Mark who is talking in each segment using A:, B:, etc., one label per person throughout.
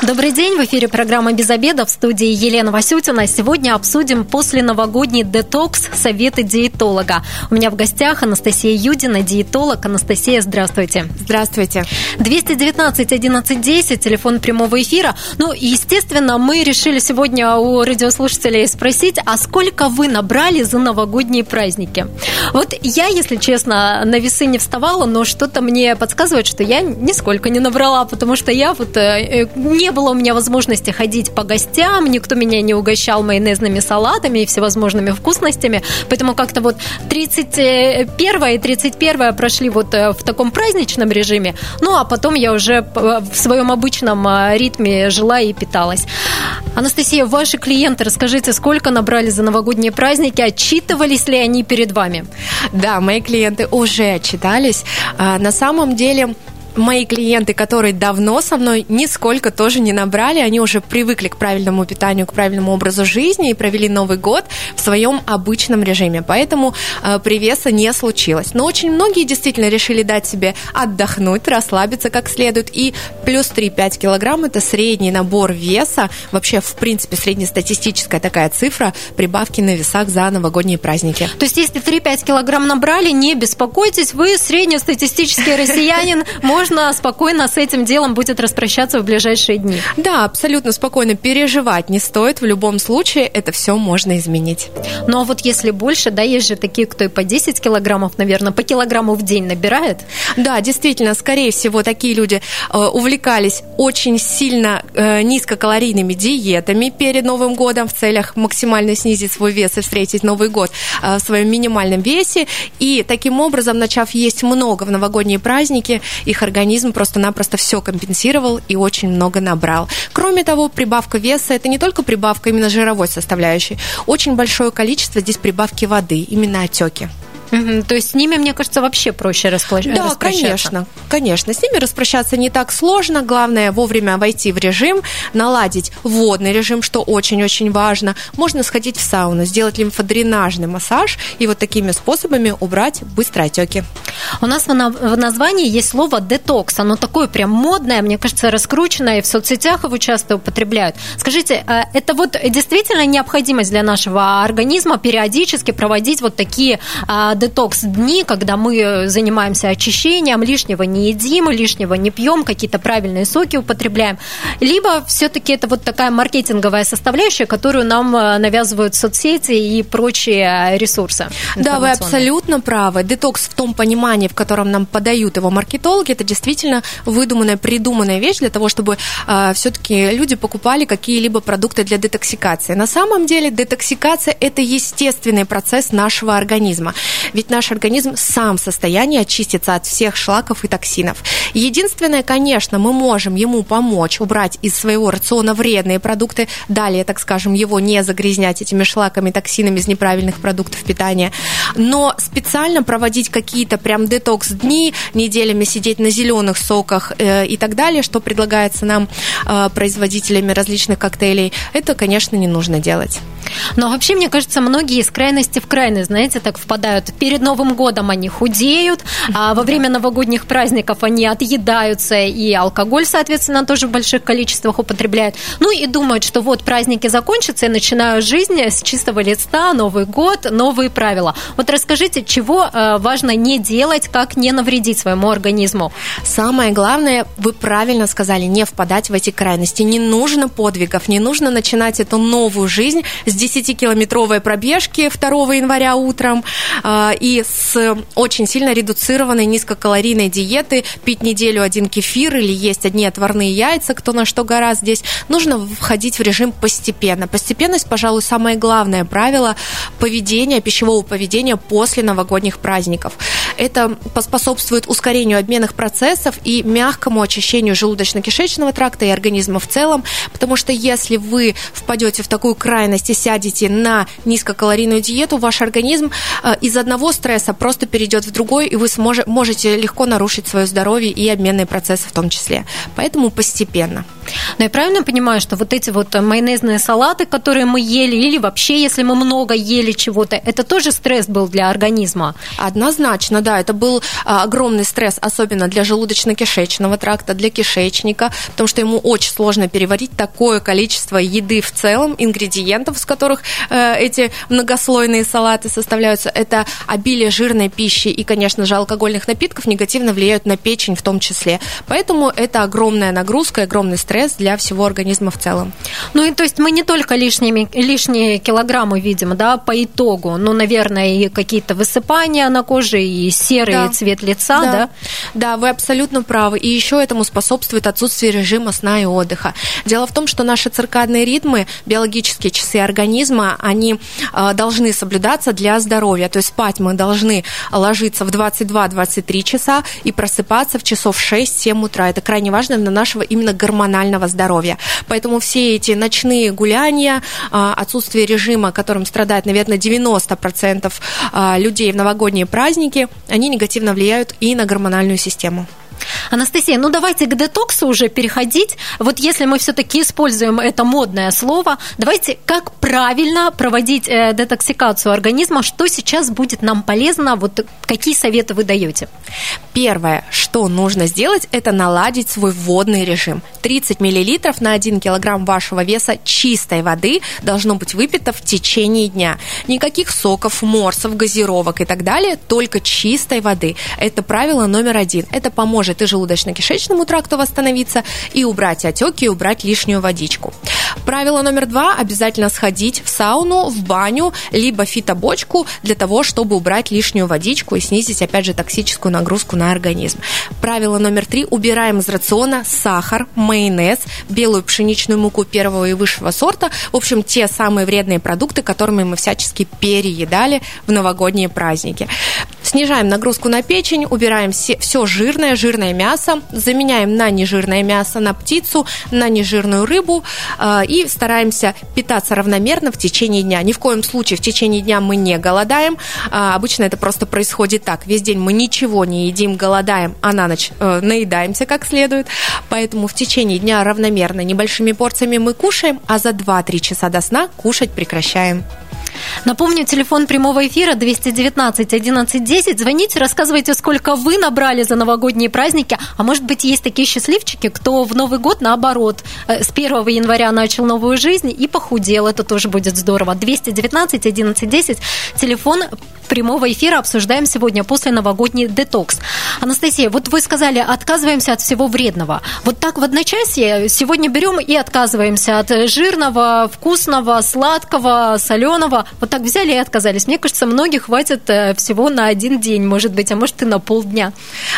A: Добрый день, в эфире программа «Без обеда» в студии Елена Васютина. Сегодня обсудим после новогодний детокс советы диетолога. У меня в гостях Анастасия Юдина, диетолог. Анастасия, здравствуйте.
B: Здравствуйте.
A: 219 11 10, телефон прямого эфира. Ну, естественно, мы решили сегодня у радиослушателей спросить, а сколько вы набрали за новогодние праздники? Вот я, если честно, на весы не вставала, но что-то мне подсказывает, что я нисколько не набрала, потому что я вот э, не не было у меня возможности ходить по гостям, никто меня не угощал майонезными салатами и всевозможными вкусностями, поэтому как-то вот 31 и 31 прошли вот э, в таком праздничном режиме, ну а потом я уже в своем обычном э, ритме жила и питалась. Анастасия, ваши клиенты, расскажите, сколько набрали за новогодние праздники, отчитывались ли они перед вами?
B: Да, мои клиенты уже отчитались. А, на самом деле мои клиенты, которые давно со мной нисколько тоже не набрали, они уже привыкли к правильному питанию, к правильному образу жизни и провели Новый год в своем обычном режиме. Поэтому э, привеса не случилось. Но очень многие действительно решили дать себе отдохнуть, расслабиться как следует. И плюс 3-5 килограмм – это средний набор веса. Вообще, в принципе, среднестатистическая такая цифра прибавки на весах за новогодние праздники.
A: То есть, если 3-5 килограмм набрали, не беспокойтесь, вы среднестатистический россиянин, может можно спокойно с этим делом будет распрощаться в ближайшие дни.
B: Да, абсолютно спокойно переживать не стоит. В любом случае это все можно изменить.
A: Ну а вот если больше, да, есть же такие, кто и по 10 килограммов, наверное, по килограмму в день набирает.
B: Да, действительно, скорее всего, такие люди э, увлекались очень сильно э, низкокалорийными диетами перед Новым годом в целях максимально снизить свой вес и встретить Новый год э, в своем минимальном весе. И таким образом, начав есть много в новогодние праздники, их организм просто-напросто все компенсировал и очень много набрал. Кроме того, прибавка веса – это не только прибавка именно жировой составляющей. Очень большое количество здесь прибавки воды, именно отеки.
A: Угу, то есть с ними, мне кажется, вообще проще распла...
B: да, распрощаться. Да, конечно, конечно. С ними распрощаться не так сложно. Главное вовремя войти в режим, наладить водный режим, что очень-очень важно. Можно сходить в сауну, сделать лимфодренажный массаж и вот такими способами убрать быстрые отеки.
A: У нас в названии есть слово детокс. Оно такое прям модное, мне кажется, раскрученное, и в соцсетях его часто употребляют. Скажите, э, это вот действительно необходимость для нашего организма периодически проводить вот такие а, детокс-дни, когда мы занимаемся очищением, лишнего не едим, лишнего не пьем, какие-то правильные соки употребляем. Либо все-таки это вот такая маркетинговая составляющая, которую нам э, навязывают соцсети и прочие ресурсы.
B: Да, вы абсолютно правы. Детокс в том понимании, в котором нам подают его маркетологи, это действительно выдуманная, придуманная вещь для того, чтобы э, все-таки люди покупали какие-либо продукты для детоксикации. На самом деле детоксикация – это естественный процесс нашего организма ведь наш организм сам в состоянии очиститься от всех шлаков и токсинов. Единственное, конечно, мы можем ему помочь убрать из своего рациона вредные продукты, далее, так скажем, его не загрязнять этими шлаками, токсинами из неправильных продуктов питания, но специально проводить какие-то прям детокс-дни, неделями сидеть на зеленых соках э, и так далее, что предлагается нам э, производителями различных коктейлей, это, конечно, не нужно делать.
A: Но вообще, мне кажется, многие из крайности в крайность, знаете, так впадают. Перед Новым годом они худеют, а во время новогодних праздников они отъедаются, и алкоголь, соответственно, тоже в больших количествах употребляют. Ну и думают, что вот праздники закончатся, и начинаю жизнь с чистого листа, Новый год, новые правила. Вот расскажите, чего э, важно не делать, как не навредить своему организму?
B: Самое главное, вы правильно сказали, не впадать в эти крайности. Не нужно подвигов, не нужно начинать эту новую жизнь с 10-километровой пробежки 2 января утром а, и с очень сильно редуцированной низкокалорийной диеты, пить неделю один кефир или есть одни отварные яйца, кто на что гораздо здесь, нужно входить в режим постепенно. Постепенность, пожалуй, самое главное правило поведения, пищевого поведения после новогодних праздников. Это поспособствует ускорению обменных процессов и мягкому очищению желудочно-кишечного тракта и организма в целом, потому что если вы впадете в такую крайность и сядете на низкокалорийную диету, ваш организм э, из одного стресса просто перейдет в другой, и вы сможете, можете легко нарушить свое здоровье и обменные процессы в том числе. Поэтому постепенно.
A: Но я правильно понимаю, что вот эти вот майонезные салаты, которые мы ели, или вообще, если мы много ели чего-то, это тоже стресс был для организма?
B: Однозначно, да, это был а, огромный стресс, особенно для желудочно-кишечного тракта, для кишечника, потому что ему очень сложно переварить такое количество еды в целом, ингредиентов, с которых э, эти многослойные салаты составляются. Это обилие жирной пищи и, конечно же, алкогольных напитков негативно влияют на печень в том числе. Поэтому это огромная нагрузка, огромный стресс для всего организма в целом.
A: Ну и то есть мы не только лишними, лишние килограммы видим, да, по итогу, ну, наверное, и какие-то высыпания на коже, и серый да. цвет лица, да. да?
B: Да, вы абсолютно правы. И еще этому способствует отсутствие режима сна и отдыха. Дело в том, что наши циркадные ритмы, биологические часы организма, они э, должны соблюдаться для здоровья. То есть спать мы должны ложиться в 22-23 часа и просыпаться в часов 6-7 утра. Это крайне важно для нашего именно гормонального здоровья. Поэтому все эти ночные гуляния, э, отсутствие режима, которым страдает, наверное, 90% э, людей в новогодние праздники, они негативно влияют и на гормональную систему.
A: Анастасия, ну давайте к детоксу уже переходить. Вот если мы все-таки используем это модное слово, давайте как правильно проводить э, детоксикацию организма, что сейчас будет нам полезно, вот какие советы вы даете?
B: Первое, что нужно сделать, это наладить свой водный режим. 30 миллилитров на 1 килограмм вашего веса чистой воды должно быть выпито в течение дня. Никаких соков, морсов, газировок и так далее, только чистой воды. Это правило номер один. Это поможет и желудочно-кишечному тракту восстановиться, и убрать отеки, и убрать лишнюю водичку. Правило номер два – обязательно сходить в сауну, в баню, либо фитобочку для того, чтобы убрать лишнюю водичку и снизить, опять же, токсическую нагрузку на организм. Правило номер три – убираем из рациона сахар, майонез, белую пшеничную муку первого и высшего сорта. В общем, те самые вредные продукты, которыми мы всячески переедали в новогодние праздники. Снижаем нагрузку на печень, убираем все, все жирное, жирное мясо, заменяем на нежирное мясо, на птицу, на нежирную рыбу э, и стараемся питаться равномерно в течение дня. Ни в коем случае в течение дня мы не голодаем. Э, обычно это просто происходит так. Весь день мы ничего не едим, голодаем, а на ночь э, наедаемся как следует. Поэтому в течение дня равномерно небольшими порциями мы кушаем, а за 2-3 часа до сна кушать прекращаем.
A: Напомню, телефон прямого эфира 219 11 10. Звоните, рассказывайте, сколько вы набрали за новогодние праздники. А может быть, есть такие счастливчики, кто в Новый год, наоборот, э, с 1 января начал новую жизнь и похудел. Это тоже будет здорово. 219 11 10. Телефон прямого эфира обсуждаем сегодня после новогодний детокс. Анастасия, вот вы сказали, отказываемся от всего вредного. Вот так в одночасье сегодня берем и отказываемся от жирного, вкусного, сладкого, соленого. Вот так взяли и отказались. Мне кажется, многих хватит э, всего на один день, может быть, а может и на полдня.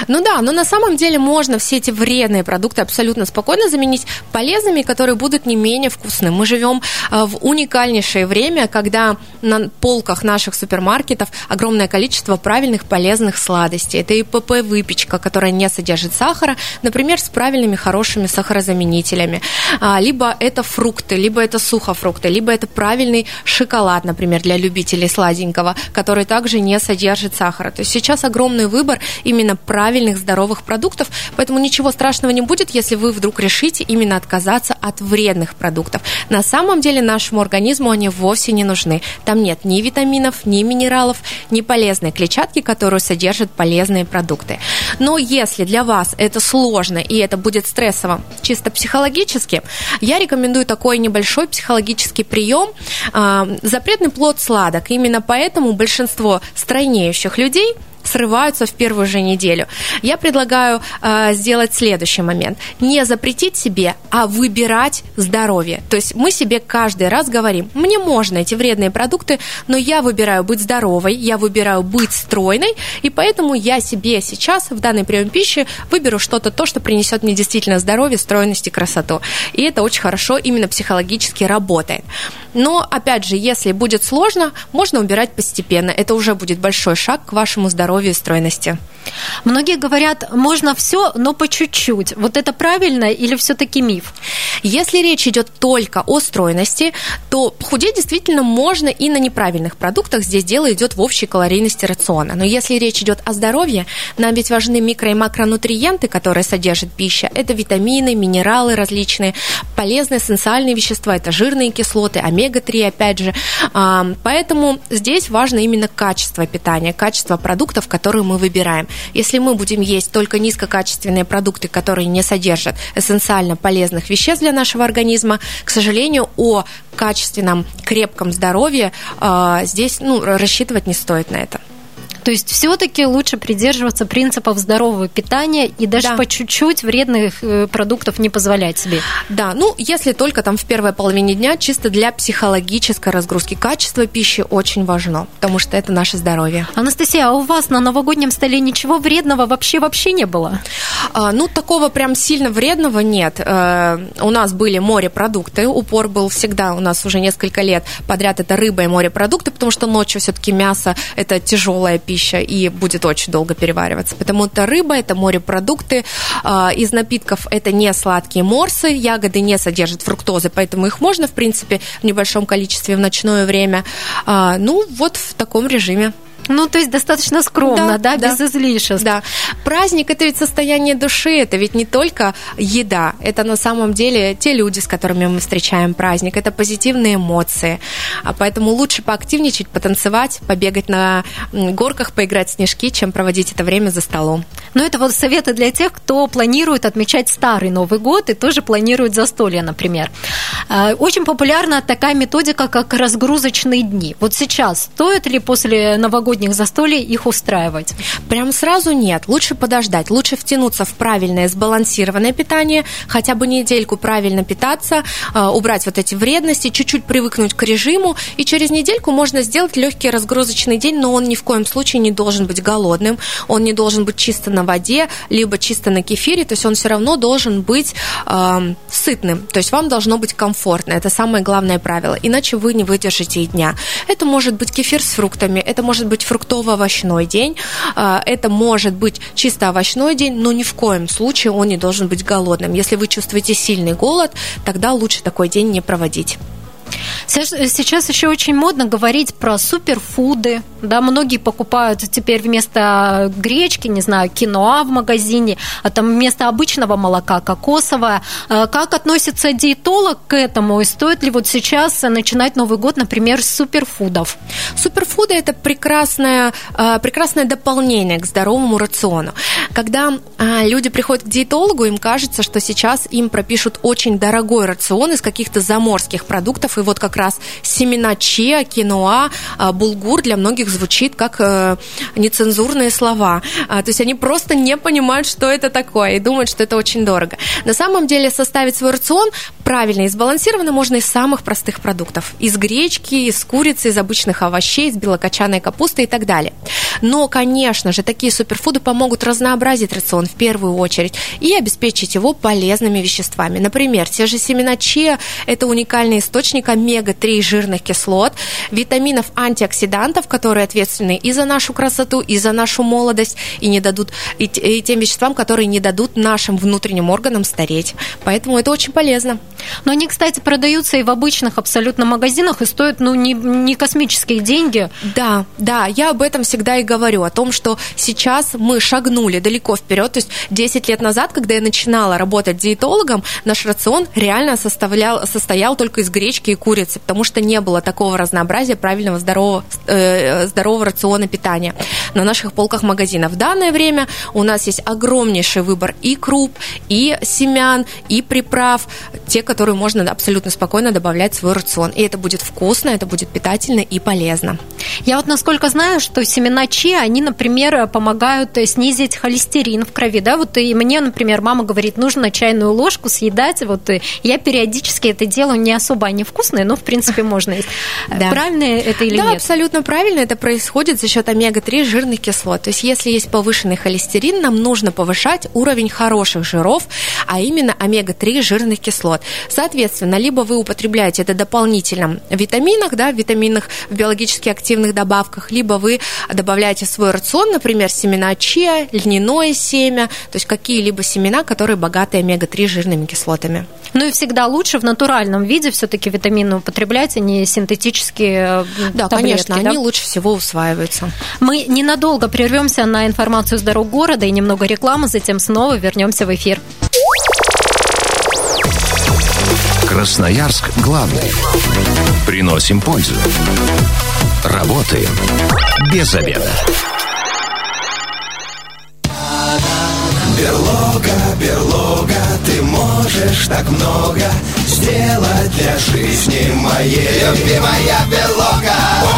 B: Ну да, но на самом деле можно все эти вредные продукты абсолютно спокойно заменить полезными, которые будут не менее вкусными. Мы живем э, в уникальнейшее время, когда на полках наших супермаркетов огромное количество правильных полезных сладостей. Это и ПП выпечка, которая не содержит сахара, например, с правильными хорошими сахарозаменителями. А, либо это фрукты, либо это сухофрукты, либо это правильный шоколад, например, для любителей сладенького, который также не содержит сахара. То есть сейчас огромный выбор именно правильных здоровых продуктов, поэтому ничего страшного не будет, если вы вдруг решите именно отказаться от вредных продуктов. На самом деле нашему организму они вовсе не нужны. Там нет ни витаминов, ни минералов, ни полезной клетчатки, которую содержат полезные продукты. Но если для вас это сложно и это будет стрессово чисто психологически, я рекомендую такой небольшой психологический прием. А, запретный плод сладок. Именно поэтому большинство стройнеющих людей – срываются в первую же неделю. Я предлагаю э, сделать следующий момент. Не запретить себе, а выбирать здоровье. То есть мы себе каждый раз говорим, мне можно эти вредные продукты, но я выбираю быть здоровой, я выбираю быть стройной, и поэтому я себе сейчас в данный прием пищи выберу что-то, то, что принесет мне действительно здоровье, стройность и красоту. И это очень хорошо именно психологически работает. Но, опять же, если будет сложно, можно убирать постепенно. Это уже будет большой шаг к вашему здоровью и стройности.
A: Многие говорят, можно все, но по чуть-чуть. Вот это правильно или все-таки миф?
B: Если речь идет только о стройности, то похудеть действительно можно и на неправильных продуктах. Здесь дело идет в общей калорийности рациона. Но если речь идет о здоровье, нам ведь важны микро- и макронутриенты, которые содержит пища. Это витамины, минералы различные, полезные эссенциальные вещества, это жирные кислоты, омега-3, опять же. Поэтому здесь важно именно качество питания, качество продуктов, которые мы выбираем. Если мы будем есть только низкокачественные продукты, которые не содержат эссенциально полезных веществ для нашего организма, к сожалению, о качественном, крепком здоровье а, здесь ну, рассчитывать не стоит на это.
A: То есть все-таки лучше придерживаться принципов здорового питания и даже да. по чуть-чуть вредных э, продуктов не позволять себе.
B: Да, ну если только там в первой половине дня чисто для психологической разгрузки. Качество пищи очень важно, потому что это наше здоровье.
A: Анастасия, а у вас на новогоднем столе ничего вредного вообще-вообще не было?
B: А, ну, такого прям сильно вредного нет. А, у нас были морепродукты, упор был всегда у нас уже несколько лет подряд это рыба и морепродукты, потому что ночью все-таки мясо это тяжелая пища и будет очень долго перевариваться. Потому что рыба это морепродукты, а, из напитков это не сладкие морсы, ягоды не содержат фруктозы, поэтому их можно, в принципе, в небольшом количестве в ночное время. Ну, вот в таком режиме.
A: Ну, то есть достаточно скромно, да, да, да без излишеств.
B: Да. Праздник – это ведь состояние души, это ведь не только еда, это на самом деле те люди, с которыми мы встречаем праздник, это позитивные эмоции. А поэтому лучше поактивничать, потанцевать, побегать на горках, поиграть в снежки, чем проводить это время за столом.
A: Ну, это вот советы для тех, кто планирует отмечать старый Новый год и тоже планирует застолье, например. А, очень популярна такая методика, как разгрузочные дни. Вот сейчас стоит ли после новогодних застолий их устраивать?
B: Прям сразу нет. Лучше подождать. Лучше втянуться в правильное сбалансированное питание, хотя бы недельку правильно питаться, а, убрать вот эти вредности, чуть-чуть привыкнуть к режиму, и через недельку можно сделать легкий разгрузочный день, но он ни в коем случае не должен быть голодным, он не должен быть чисто на воде, либо чисто на кефире, то есть он все равно должен быть э, сытным, то есть вам должно быть комфортно, это самое главное правило, иначе вы не выдержите и дня. Это может быть кефир с фруктами, это может быть фруктово-овощной день. А, это может быть чисто овощной день, но ни в коем случае он не должен быть голодным. Если вы чувствуете сильный голод, тогда лучше такой день не проводить.
A: Сейчас еще очень модно говорить про суперфуды. Да, многие покупают теперь вместо гречки, не знаю, киноа в магазине, а там вместо обычного молока кокосовое. А как относится диетолог к этому? И стоит ли вот сейчас начинать Новый год, например, с суперфудов?
B: Суперфуды – это прекрасное, а, прекрасное дополнение к здоровому рациону. Когда люди приходят к диетологу, им кажется, что сейчас им пропишут очень дорогой рацион из каких-то заморских продуктов, и вот как раз семена чиа, киноа, а, булгур для многих звучит как э, нецензурные слова. А, то есть они просто не понимают, что это такое, и думают, что это очень дорого. На самом деле составить свой рацион правильно и сбалансированно можно из самых простых продуктов. Из гречки, из курицы, из обычных овощей, из белокочанной капусты и так далее. Но, конечно же, такие суперфуды помогут разнообразить рацион в первую очередь и обеспечить его полезными веществами. Например, те же семена чиа – это уникальный источник омега-3 жирных кислот, витаминов, антиоксидантов, которые ответственны и за нашу красоту, и за нашу молодость, и не дадут и, и тем веществам, которые не дадут нашим внутренним органам стареть. Поэтому это очень полезно.
A: Но они, кстати, продаются и в обычных абсолютно магазинах и стоят, ну, не, не космические деньги.
B: Да, да, я об этом всегда и говорю, о том, что сейчас мы шагнули далеко вперед. То есть 10 лет назад, когда я начинала работать диетологом, наш рацион реально составлял, состоял только из гречки и курицы, потому что не было такого разнообразия правильного здорового, э, здорового рациона питания на наших полках магазинов. В данное время у нас есть огромнейший выбор и круп, и семян, и приправ, те, которые можно абсолютно спокойно добавлять в свой рацион. И это будет вкусно, это будет питательно и полезно.
A: Я вот насколько знаю, что семена чи, они, например, помогают снизить холестерин в крови, да, вот и мне, например, мама говорит, нужно чайную ложку съедать, вот я периодически это делаю, не особо они вкусные, но, в принципе, можно есть. Да. Правильно это или
B: да,
A: нет?
B: Да, абсолютно правильно, это происходит за счет омега-3 жирных кислот, то есть если есть повышенный холестерин, нам нужно повышать уровень хороших жиров, а именно омега-3 жирных кислот. Соответственно, либо вы употребляете это дополнительно в витаминах, да, в витаминах, в биологически активных добавках, либо вы добавляете в свой рацион, например, семена чиа, льняное семя, то есть какие-либо семена, которые богаты омега-3 жирными кислотами.
A: Ну и всегда лучше в натуральном виде все-таки витамины употреблять, а не синтетические
B: Да, таблетки, конечно, да? они лучше всего усваиваются.
A: Мы ненадолго прервемся на информацию с дорог города и немного рекламы, затем снова вернемся в эфир.
C: Красноярск главный. Приносим пользу. Работаем без обеда.
D: Берлога, берлога, можешь так много сделать для жизни моей. Любимая берлога,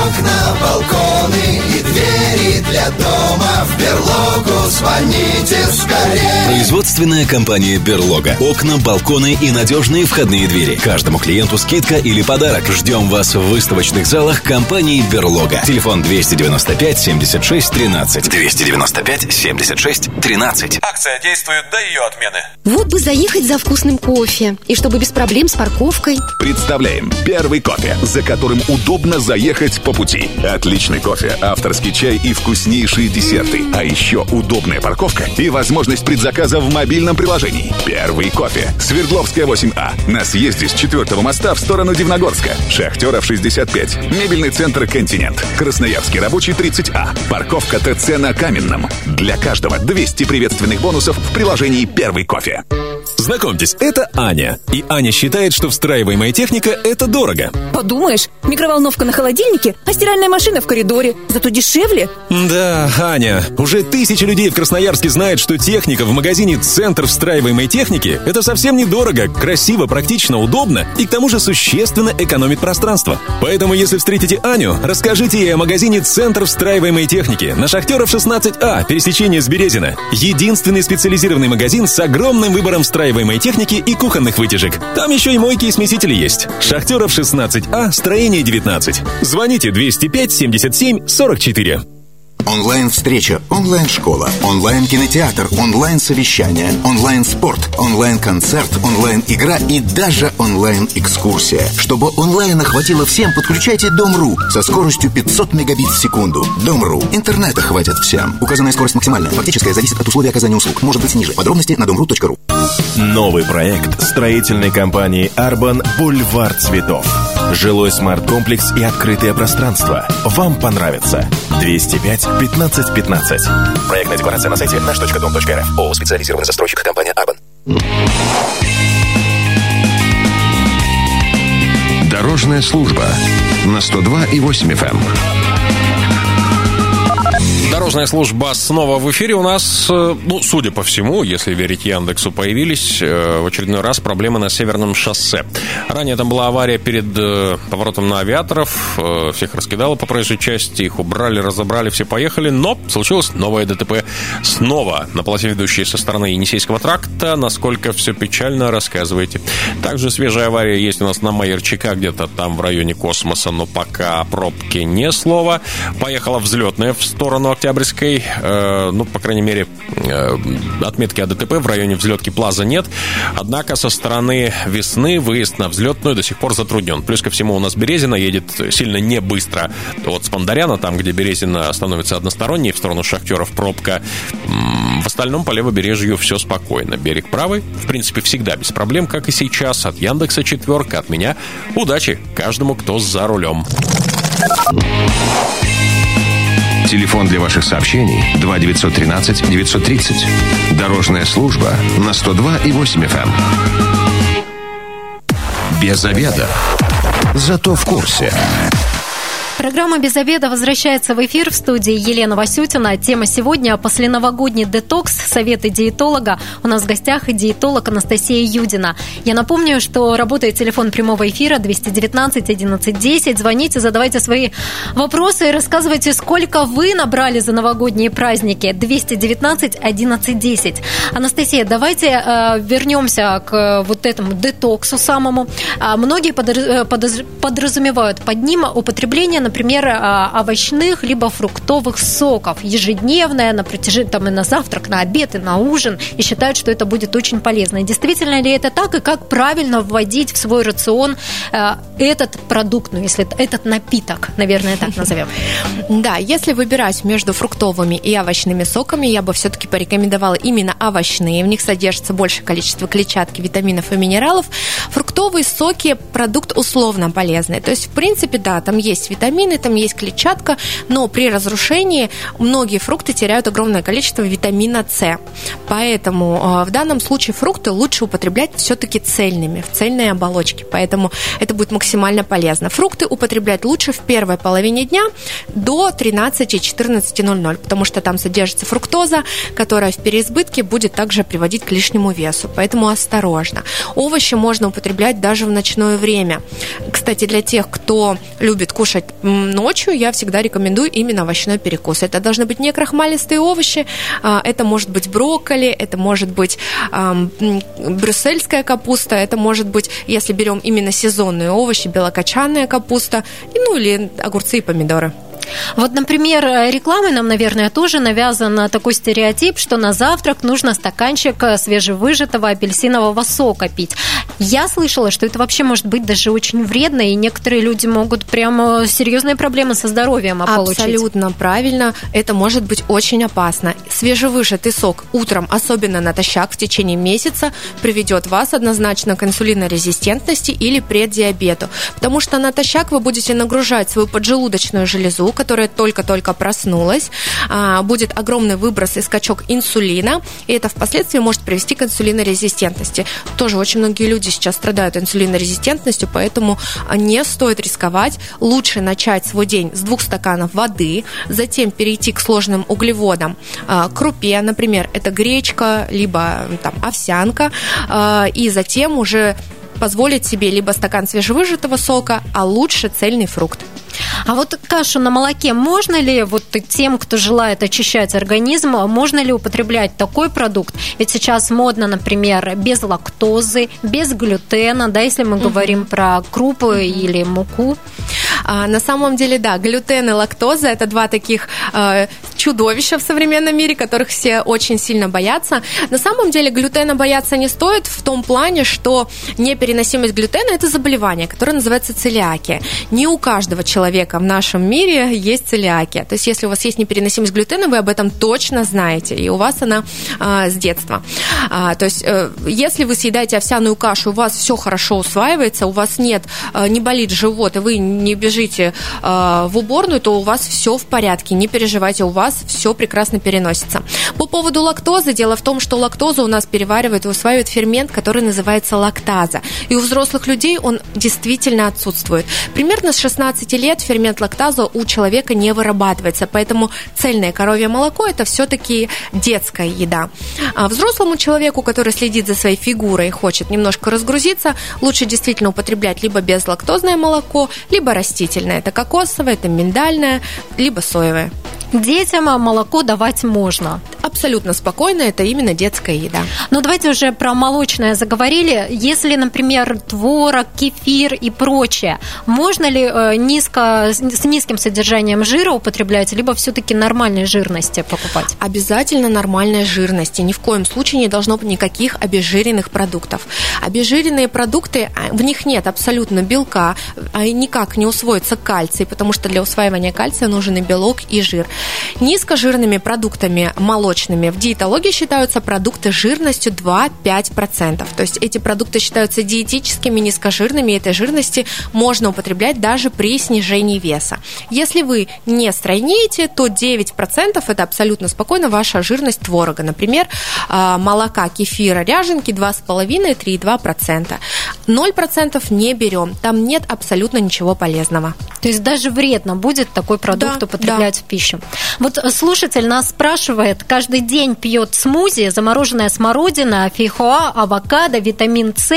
D: окна, балконы и двери для дома. В берлогу звоните скорее.
E: Производственная компания «Берлога». Окна, балконы и надежные входные двери. Каждому клиенту скидка или подарок. Ждем вас в выставочных залах компании «Берлога». Телефон 295 76 13. 295 76 13.
F: Акция действует до ее отмены.
G: Вот бы заехать за вкусным кофе. И чтобы без проблем с парковкой.
H: Представляем первый кофе, за которым удобно заехать по пути. Отличный кофе, авторский чай и вкуснейшие десерты. А еще удобная парковка и возможность предзаказа в мобильном приложении. Первый кофе. Свердловская 8А. На съезде с 4 моста в сторону Дивногорска. Шахтеров 65. Мебельный центр «Континент». Красноярский рабочий 30А. Парковка ТЦ на Каменном. Для каждого 200 приветственных бонусов в приложении «Первый кофе».
I: Знакомьтесь, это Аня. И Аня считает, что встраиваемая техника – это дорого.
J: Подумаешь, микроволновка на холодильнике, а стиральная машина в коридоре. Зато дешевле.
I: Да, Аня, уже тысячи людей в Красноярске знают, что техника в магазине «Центр встраиваемой техники» – это совсем недорого, красиво, практично, удобно и к тому же существенно экономит пространство. Поэтому, если встретите Аню, расскажите ей о магазине «Центр встраиваемой техники» на Шахтеров 16А, пересечение с Березина. Единственный специализированный магазин с огромным выбором встраиваемой техники и кухонных вытяжек. Там еще и мойки и смесители есть. Шахтеров 16А, строение 19. Звоните 205 77 44.
K: Онлайн-встреча, онлайн-школа, онлайн-кинотеатр, онлайн-совещание, онлайн-спорт, онлайн-концерт, онлайн-игра и даже онлайн-экскурсия. Чтобы онлайна хватило всем, подключайте Дом.ру со скоростью 500 мегабит в секунду. Дом.ру. Интернета хватит всем. Указанная скорость максимальная. Фактическая зависит от условий оказания услуг. Может быть ниже. Подробности на домру.ру.
L: Новый проект строительной компании «Арбан» «Бульвар цветов». Жилой смарт-комплекс и открытое пространство. Вам понравится. 205 15 15. Проектная декларация на сайте наш.дом.рф. ООО «Специализированный застройщик» компания «Абан».
C: Дорожная служба на 102,8 FM.
F: Дорожная служба снова в эфире. У нас, э, ну, судя по всему, если верить Яндексу, появились э, в очередной раз проблемы на Северном шоссе. Ранее там была авария перед э, поворотом на авиаторов. Всех раскидало по проезжей части, их убрали, разобрали, все поехали. Но случилось новое ДТП снова на полосе, ведущей со стороны Енисейского тракта. Насколько все печально, рассказывайте. Также свежая авария есть у нас на Майерчика, где-то там в районе космоса, но пока пробки не слова. Поехала взлетная в сторону Октябрьской, э, ну, по крайней мере, э, отметки о ДТП в районе взлетки Плаза нет. Однако со стороны весны выезд на взлетную до сих пор затруднен. Плюс ко всему у нас Березина едет сильно не быстро от Спандаряна, там, где Березина становится односторонней, в сторону шахтеров пробка. В остальном по левобережью все спокойно. Берег правый, в принципе, всегда без проблем, как и сейчас. От Яндекса четверка, от меня удачи каждому, кто за рулем.
C: Телефон для ваших сообщений 2 913 930. Дорожная служба на 102,8 FM. Без обеда. Зато в курсе.
A: Программа «Без обеда» возвращается в эфир в студии Елена Васютина. Тема сегодня – посленовогодний детокс, советы диетолога. У нас в гостях диетолог Анастасия Юдина. Я напомню, что работает телефон прямого эфира 219 11 10. Звоните, задавайте свои вопросы и рассказывайте, сколько вы набрали за новогодние праздники. 219 11 10. Анастасия, давайте э, вернемся к вот этому детоксу самому. А, многие подр- подоз- подразумевают под ним употребление, например, а, овощных либо фруктовых соков ежедневное на протяжении там и на завтрак, на обед и на ужин и считают, что это будет очень полезно. И действительно ли это так и как правильно вводить в свой рацион э, этот продукт, ну если этот напиток, наверное, так назовем.
B: Да, если выбирать между фруктовыми и овощными соками, я бы все-таки порекомендовала именно овощные. В них содержится большее количество клетчатки, витаминов и минералов. Фруктовые соки – продукт условно полезный. То есть, в принципе, да, там есть витамины, там есть клетчатка, но при разрушении многие фрукты теряют огромное количество витамина С. Поэтому э, в данном случае фрукты лучше употреблять все-таки цельными, в цельной оболочке. Поэтому это будет максимально полезно. Фрукты употреблять лучше в первой половине дня до 13-14.00, потому что там содержится фруктоза, которая в переизбытке будет также приводить к лишнему весу. Поэтому осторожно. Овощи можно употреблять даже в ночное время. Кстати, для тех, кто любит кушать ночью, я всегда рекомендую именно овощной перекус. Это должны быть не крахмалистые овощи, а, это может быть брокколи, это может быть брюссельская капуста, это может быть, если берем именно сезонные овощи, белокочанная капуста, ну или огурцы и помидоры.
A: Вот, например, рекламой нам, наверное, тоже навязан такой стереотип, что на завтрак нужно стаканчик свежевыжатого апельсинового сока пить. Я слышала, что это вообще может быть даже очень вредно, и некоторые люди могут прямо серьезные проблемы со здоровьем
B: получить. Абсолютно правильно. Это может быть очень опасно. Свежевыжатый сок утром, особенно натощак в течение месяца, приведет вас однозначно к инсулинорезистентности или преддиабету. Потому что натощак вы будете нагружать свою поджелудочную железу, которая только-только проснулась, а, будет огромный выброс и скачок инсулина, и это впоследствии может привести к инсулинорезистентности. Тоже очень многие люди сейчас страдают инсулинорезистентностью, поэтому не стоит рисковать. Лучше начать свой день с двух стаканов воды, затем перейти к сложным углеводам, а, крупе, например, это гречка, либо там овсянка, а, и затем уже позволить себе либо стакан свежевыжатого сока, а лучше цельный фрукт.
A: А вот кашу на молоке можно ли вот тем, кто желает очищать организм, можно ли употреблять такой продукт? Ведь сейчас модно, например, без лактозы, без глютена, да, если мы говорим про крупы или муку.
B: А, на самом деле, да, глютен и лактоза – это два таких э, чудовища в современном мире, которых все очень сильно боятся. На самом деле глютена бояться не стоит в том плане, что непереносимость глютена – это заболевание, которое называется целиакия. Не у каждого человека в нашем мире есть целиакия. То есть, если у вас есть непереносимость глютена, вы об этом точно знаете, и у вас она э, с детства. А, то есть, э, если вы съедаете овсяную кашу, у вас все хорошо усваивается, у вас нет, э, не болит живот, и вы не бежите э, в уборную, то у вас все в порядке, не переживайте, у вас все прекрасно переносится. По поводу лактозы, дело в том, что лактозу у нас переваривает и усваивает фермент, который называется лактаза. И у взрослых людей он действительно отсутствует. Примерно с 16 лет фермент лактаза у человека не вырабатывается, поэтому цельное коровье молоко это все-таки детская еда. А взрослому человеку, который следит за своей фигурой и хочет немножко разгрузиться, лучше действительно употреблять либо безлактозное молоко, либо растительное. Это кокосовое, это миндальное, либо соевое.
A: Детям молоко давать можно.
B: Абсолютно спокойно, это именно детская еда.
A: Но давайте уже про молочное заговорили. Если, например, творог, кефир и прочее, можно ли э, низко, с низким содержанием жира употреблять, либо все-таки нормальной жирности покупать?
B: Обязательно нормальной жирности. Ни в коем случае не должно быть никаких обезжиренных продуктов. Обезжиренные продукты, а, в них нет абсолютно белка, а никак не усвоится кальций, потому что для усваивания кальция нужен и белок, и жир. Низкожирными продуктами молочными в диетологии считаются продукты жирностью 2-5%. То есть эти продукты считаются диетическими, низкожирными, и этой жирности можно употреблять даже при снижении веса. Если вы не стройнеете, то 9% это абсолютно спокойно ваша жирность творога. Например, а, молока, кефира, ряженки 2,5-3,2%. 0% не берем, там нет абсолютно ничего полезного.
A: То есть даже вредно будет такой продукт
B: Да,
A: употреблять в пищу. Вот э, слушатель нас спрашивает, каждый день пьет смузи, замороженная смородина, фейхоа, авокадо, витамин С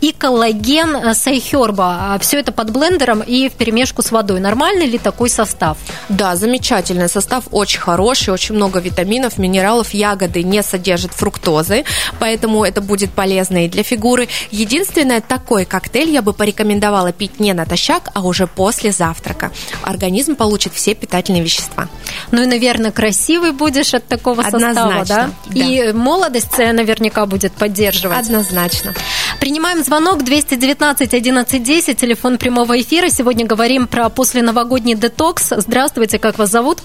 A: и коллаген э, сайхерба. Все это под блендером и в перемешку с водой. Нормальный ли такой состав?
B: Да, замечательный состав, очень хороший, очень много витаминов, минералов, ягоды не содержат фруктозы, поэтому это будет полезно и для фигуры. Единственное, такой коктейль я бы порекомендовала пить не натощак, а уже после завтрака. Организм получит все питательные вещества.
A: Ну и, наверное, красивый будешь от такого состава, да?
B: Однозначно, да.
A: И молодость наверняка будет поддерживать.
B: Однозначно.
A: Принимаем звонок 219 1110, телефон прямого эфира. Сегодня говорим про посленовогодний детокс. Здравствуйте, как вас зовут?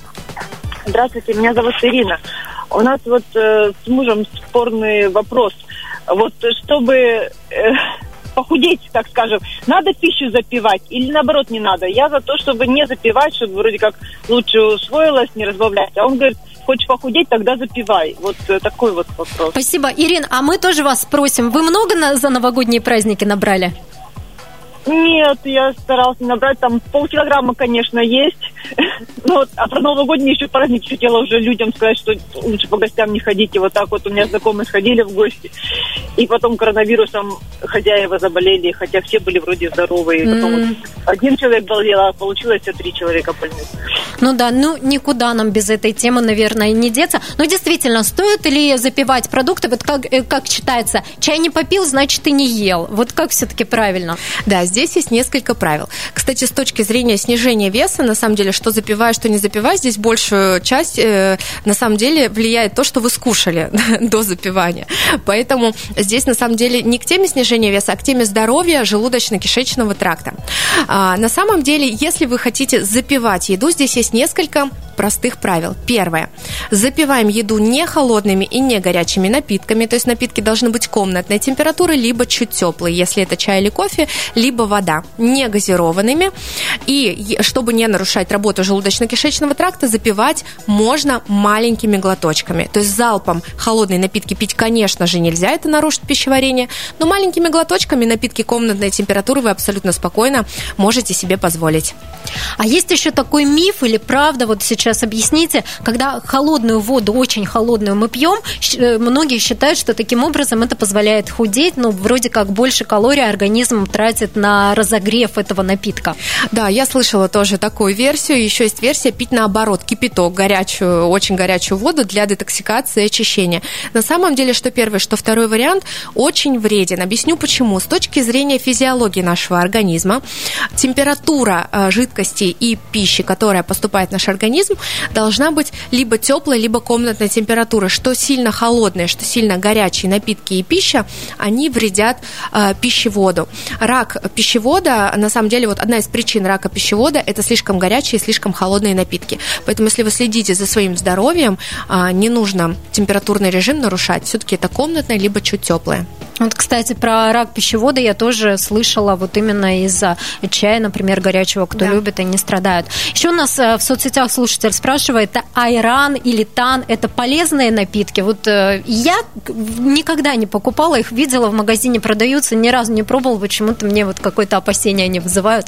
M: Здравствуйте, меня зовут Ирина. У нас вот э, с мужем спорный вопрос. Вот э, чтобы э, похудеть, так скажем, надо пищу запивать или наоборот не надо? Я за то, чтобы не запивать, чтобы вроде как лучше усвоилось, не разбавлять. А он говорит, хочешь похудеть, тогда запивай. Вот э, такой вот вопрос.
A: Спасибо. Ирин, а мы тоже вас спросим, вы много на- за новогодние праздники набрали?
M: Нет, я старался набрать там полкилограмма, конечно, есть. Но вот, а про новогодние еще праздники хотела уже людям сказать, что лучше по гостям не ходите. Вот так вот у меня знакомые сходили в гости. И потом коронавирусом хозяева заболели, хотя все были вроде здоровые. И потом вот один человек болел, а получилось все три человека больных.
A: Ну да, ну никуда нам без этой темы, наверное, не деться. Но действительно, стоит ли запивать продукты? Вот как, э, как считается, чай не попил, значит, и не ел. Вот как все-таки правильно?
B: Да, здесь есть несколько правил. Кстати, с точки зрения снижения веса, на самом деле, что запивай, что не запивай, здесь большую часть, э, на самом деле, влияет то, что вы скушали до запивания. Поэтому здесь, на самом деле, не к теме снижения веса, а к теме здоровья желудочно-кишечного тракта. А, на самом деле, если вы хотите запивать еду, здесь есть несколько простых правил. Первое. Запиваем еду не холодными и не горячими напитками, то есть напитки должны быть комнатной температуры, либо чуть теплые, если это чай или кофе, либо вода, не газированными. И чтобы не нарушать работу желудочно-кишечного тракта, запивать можно маленькими глоточками. То есть залпом холодные напитки пить, конечно же, нельзя, это нарушит пищеварение, но маленькими глоточками напитки комнатной температуры вы абсолютно спокойно можете себе позволить.
A: А есть еще такой миф или правда, вот сейчас объясните, когда холодную воду, очень холодную мы пьем, э, многие считают, что таким образом это позволяет худеть, но вроде как больше калорий организм тратит на разогрев этого напитка.
B: Да, я слышала тоже такую версию. Еще есть версия пить наоборот кипяток, горячую, очень горячую воду для детоксикации и очищения. На самом деле, что первый, что второй вариант очень вреден. Объясню почему. С точки зрения физиологии нашего организма, температура э, жидкости и пищи, которая поступает в наш организм, должна быть либо теплой, либо комнатной температуры. Что сильно холодные, что сильно горячие напитки и пища, они вредят э, пищеводу. Рак пищевода, на самом деле, вот одна из причин рака пищевода – это слишком горячие и слишком холодные напитки. Поэтому, если вы следите за своим здоровьем, а, не нужно температурный режим нарушать. Все-таки это комнатное, либо чуть теплое.
A: Вот, кстати, про рак пищевода я тоже слышала вот именно из-за чая, например, горячего, кто любит и не страдают. Еще у нас э, в соцсетях слушатель спрашивает, айран или тан – это полезные напитки? Вот э, я никогда не покупала их, видела в магазине продаются, ни разу не пробовала, почему-то мне вот какое-то опасение они вызывают.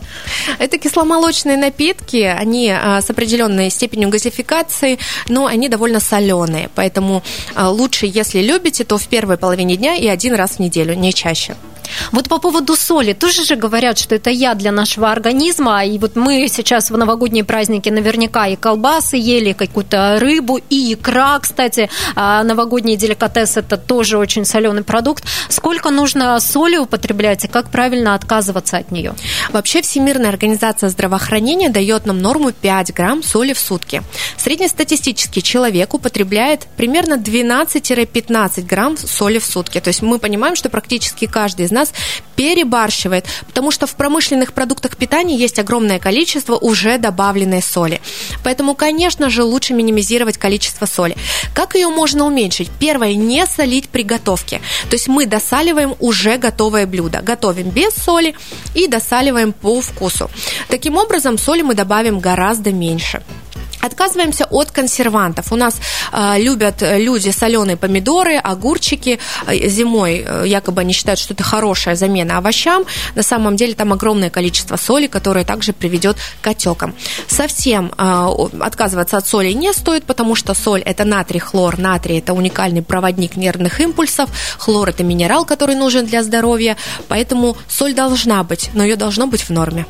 B: Это кисломолочные напитки, они а, с определенной степенью газификации, но они довольно соленые, поэтому лучше, если любите, то в первой половине дня и один раз в неделю, не чаще.
A: Вот по поводу соли, тоже же говорят, что это яд для нашего организма, и вот мы сейчас в новогодние праздники наверняка и колбасы ели, какую-то рыбу, и икра, кстати, а новогодний деликатес это тоже очень соленый продукт. Сколько нужно соли употреблять и как правильно отказываться от нее?
B: Вообще Всемирная организация здравоохранения дает нам норму 5 грамм соли в сутки. Среднестатистический человек употребляет примерно 12-15 грамм соли в сутки. То есть мы понимаем, замечаем, что практически каждый из нас перебарщивает, потому что в промышленных продуктах питания есть огромное количество уже добавленной соли. Поэтому, конечно же, лучше минимизировать количество соли. Как ее можно уменьшить? Первое, не солить при готовке. То есть мы досаливаем уже готовое блюдо. Готовим без соли и досаливаем по вкусу. Таким образом, соли мы добавим гораздо меньше. Отказываемся от консервантов. У нас э, любят люди соленые помидоры, огурчики. Э, зимой э, якобы они считают, что это хорошая замена овощам. На самом деле там огромное количество соли, которое также приведет к отекам. Совсем э, отказываться от соли не стоит, потому что соль это натрий, хлор. Натрий это уникальный проводник нервных импульсов. Хлор это минерал, который нужен для здоровья. Поэтому соль должна быть, но ее должно быть в норме.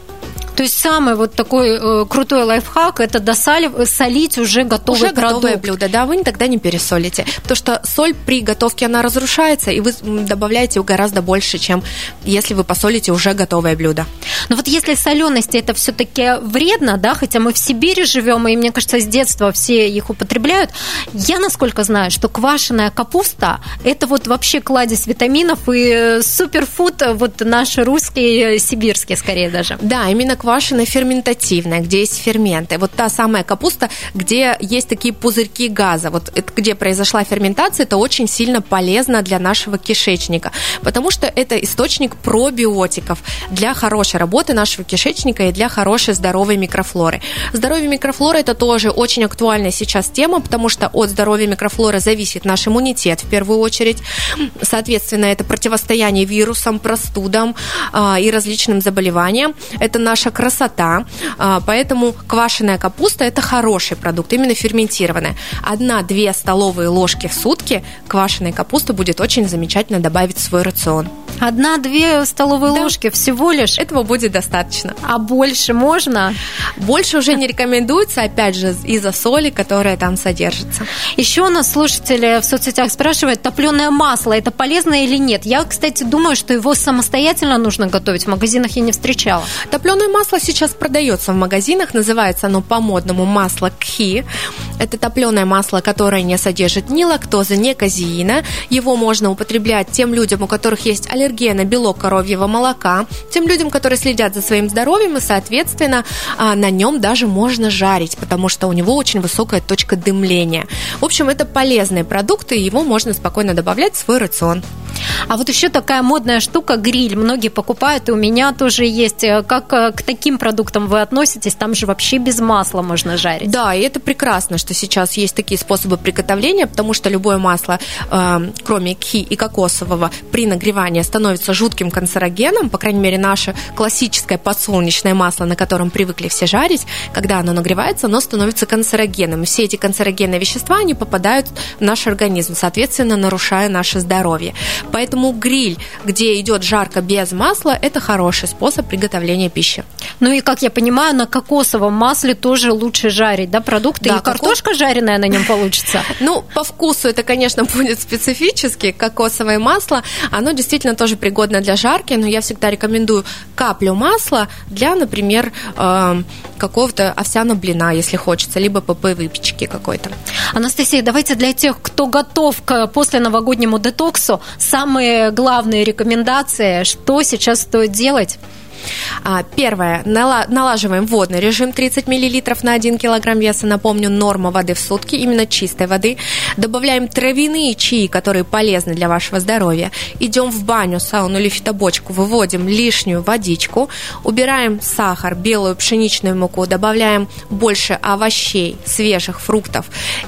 A: То есть самый вот такой э, крутой лайфхак – это досалив, солить уже готовый
B: уже
A: продукт.
B: готовое блюдо, да, вы тогда не пересолите. Потому что соль при готовке, она разрушается, и вы добавляете гораздо больше, чем если вы посолите уже готовое блюдо.
A: Но вот если солености это все-таки вредно, да, хотя мы в Сибири живем, и мне кажется, с детства все их употребляют, я насколько знаю, что квашеная капуста – это вот вообще кладезь витаминов и суперфуд вот наш русский, сибирский скорее даже.
B: Да, именно квашеная ферментативная, где есть ферменты. Вот та самая капуста, где есть такие пузырьки газа. Вот где произошла ферментация, это очень сильно полезно для нашего кишечника, потому что это источник пробиотиков для хорошей работы нашего кишечника и для хорошей здоровой микрофлоры. Здоровье микрофлоры это тоже очень актуальная сейчас тема, потому что от здоровья микрофлоры зависит наш иммунитет в первую очередь. Соответственно, это противостояние вирусам, простудам э, и различным заболеваниям. Это наша красота. А, поэтому квашеная капуста – это хороший продукт, именно ферментированная. Одна-две столовые ложки в сутки квашеной капусты будет очень замечательно добавить в свой рацион.
A: Одна-две столовые да. ложки всего лишь?
B: Этого будет достаточно.
A: А больше можно?
B: Больше уже не рекомендуется, опять же, из-за соли, которая там содержится.
A: Еще у нас слушатели в соцсетях спрашивают, топленое масло, это полезно или нет? Я, кстати, думаю, что его самостоятельно нужно готовить. В магазинах я не встречала.
B: Топленое масло сейчас продается в магазинах, называется оно по-модному масло кхи. Это топленое масло, которое не содержит ни лактозы, ни казеина. Его можно употреблять тем людям, у которых есть аллергия на белок коровьего молока, тем людям, которые следят за своим здоровьем, и, соответственно, а, на нем даже можно жарить, потому что у него очень высокая точка дымления. В общем, это полезные продукты, и его можно спокойно добавлять в свой рацион.
A: А вот еще такая модная штука гриль. Многие покупают, и у меня тоже есть. Э, как э, к таким продуктам вы относитесь? Там же вообще без масла можно жарить.
B: Да, и это прекрасно, что сейчас есть такие способы приготовления, потому что любое масло, э, кроме кхи и кокосового, при нагревании становится жутким канцерогеном. По крайней мере, наше классическое подсолнечное масло, на котором привыкли все жарить, когда оно нагревается, оно становится канцерогеном. И все эти канцерогенные вещества, они попадают в наш организм, соответственно, нарушая наше здоровье. Поэтому гриль, где идет жарко без масла, это хороший способ приготовления пищи.
A: Ну и, как я понимаю, на кокосовом масле тоже лучше жарить, да, продукты? Да, и картошка кокос... жареная на нем получится?
B: Ну, по вкусу это, конечно, будет специфически. Кокосовое масло, оно действительно тоже пригодно для жарки, но я всегда рекомендую каплю масла для, например, эм, какого-то овсяного блина, если хочется, либо ПП выпечки какой-то.
A: Анастасия, давайте для тех, кто готов к после новогоднему детоксу, самые главные рекомендации, что сейчас стоит делать?
B: А, первое. Налаживаем водный режим 30 мл на 1 кг веса. Напомню, норма воды в сутки, именно чистой воды. Добавляем травяные чаи, которые полезны для вашего здоровья. Идем в баню, сауну или фитобочку, выводим лишнюю водичку. Убираем сахар, белую пшеничную муку. Добавляем больше овощей, свежих фруктов.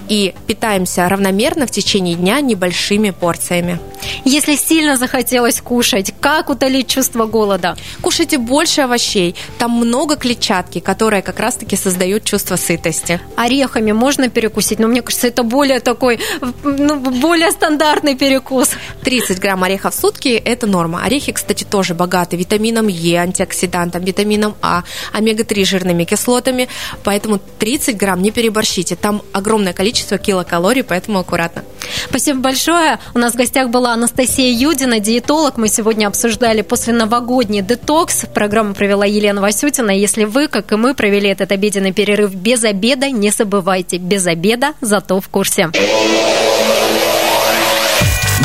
B: И питаемся равномерно в течение дня небольшими порциями.
A: Если сильно захотелось кушать, как утолить чувство голода?
B: Кушайте больше овощей. Там много клетчатки, которая как раз-таки создает чувство сытости.
A: Орехами можно перекусить, но мне кажется, это более такой, ну, более стандартный перекус.
B: 30 грамм орехов в сутки – это норма. Орехи, кстати, тоже богаты витамином Е, антиоксидантом, витамином А, омега-3 жирными кислотами, поэтому 30 грамм не переборщите. Там огромное количество килокалорий, поэтому аккуратно.
A: Спасибо большое. У нас в гостях была Анастасия Юдина, диетолог. Мы сегодня обсуждали после новогодний детокс. Программу провела Елена Васютина. Если вы, как и мы, провели этот обеденный перерыв без обеда, не забывайте, без обеда, зато в курсе.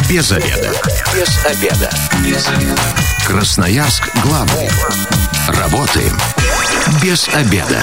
C: Без обеда. Без обеда. Без обеда. Красноярск главный. Работаем без обеда.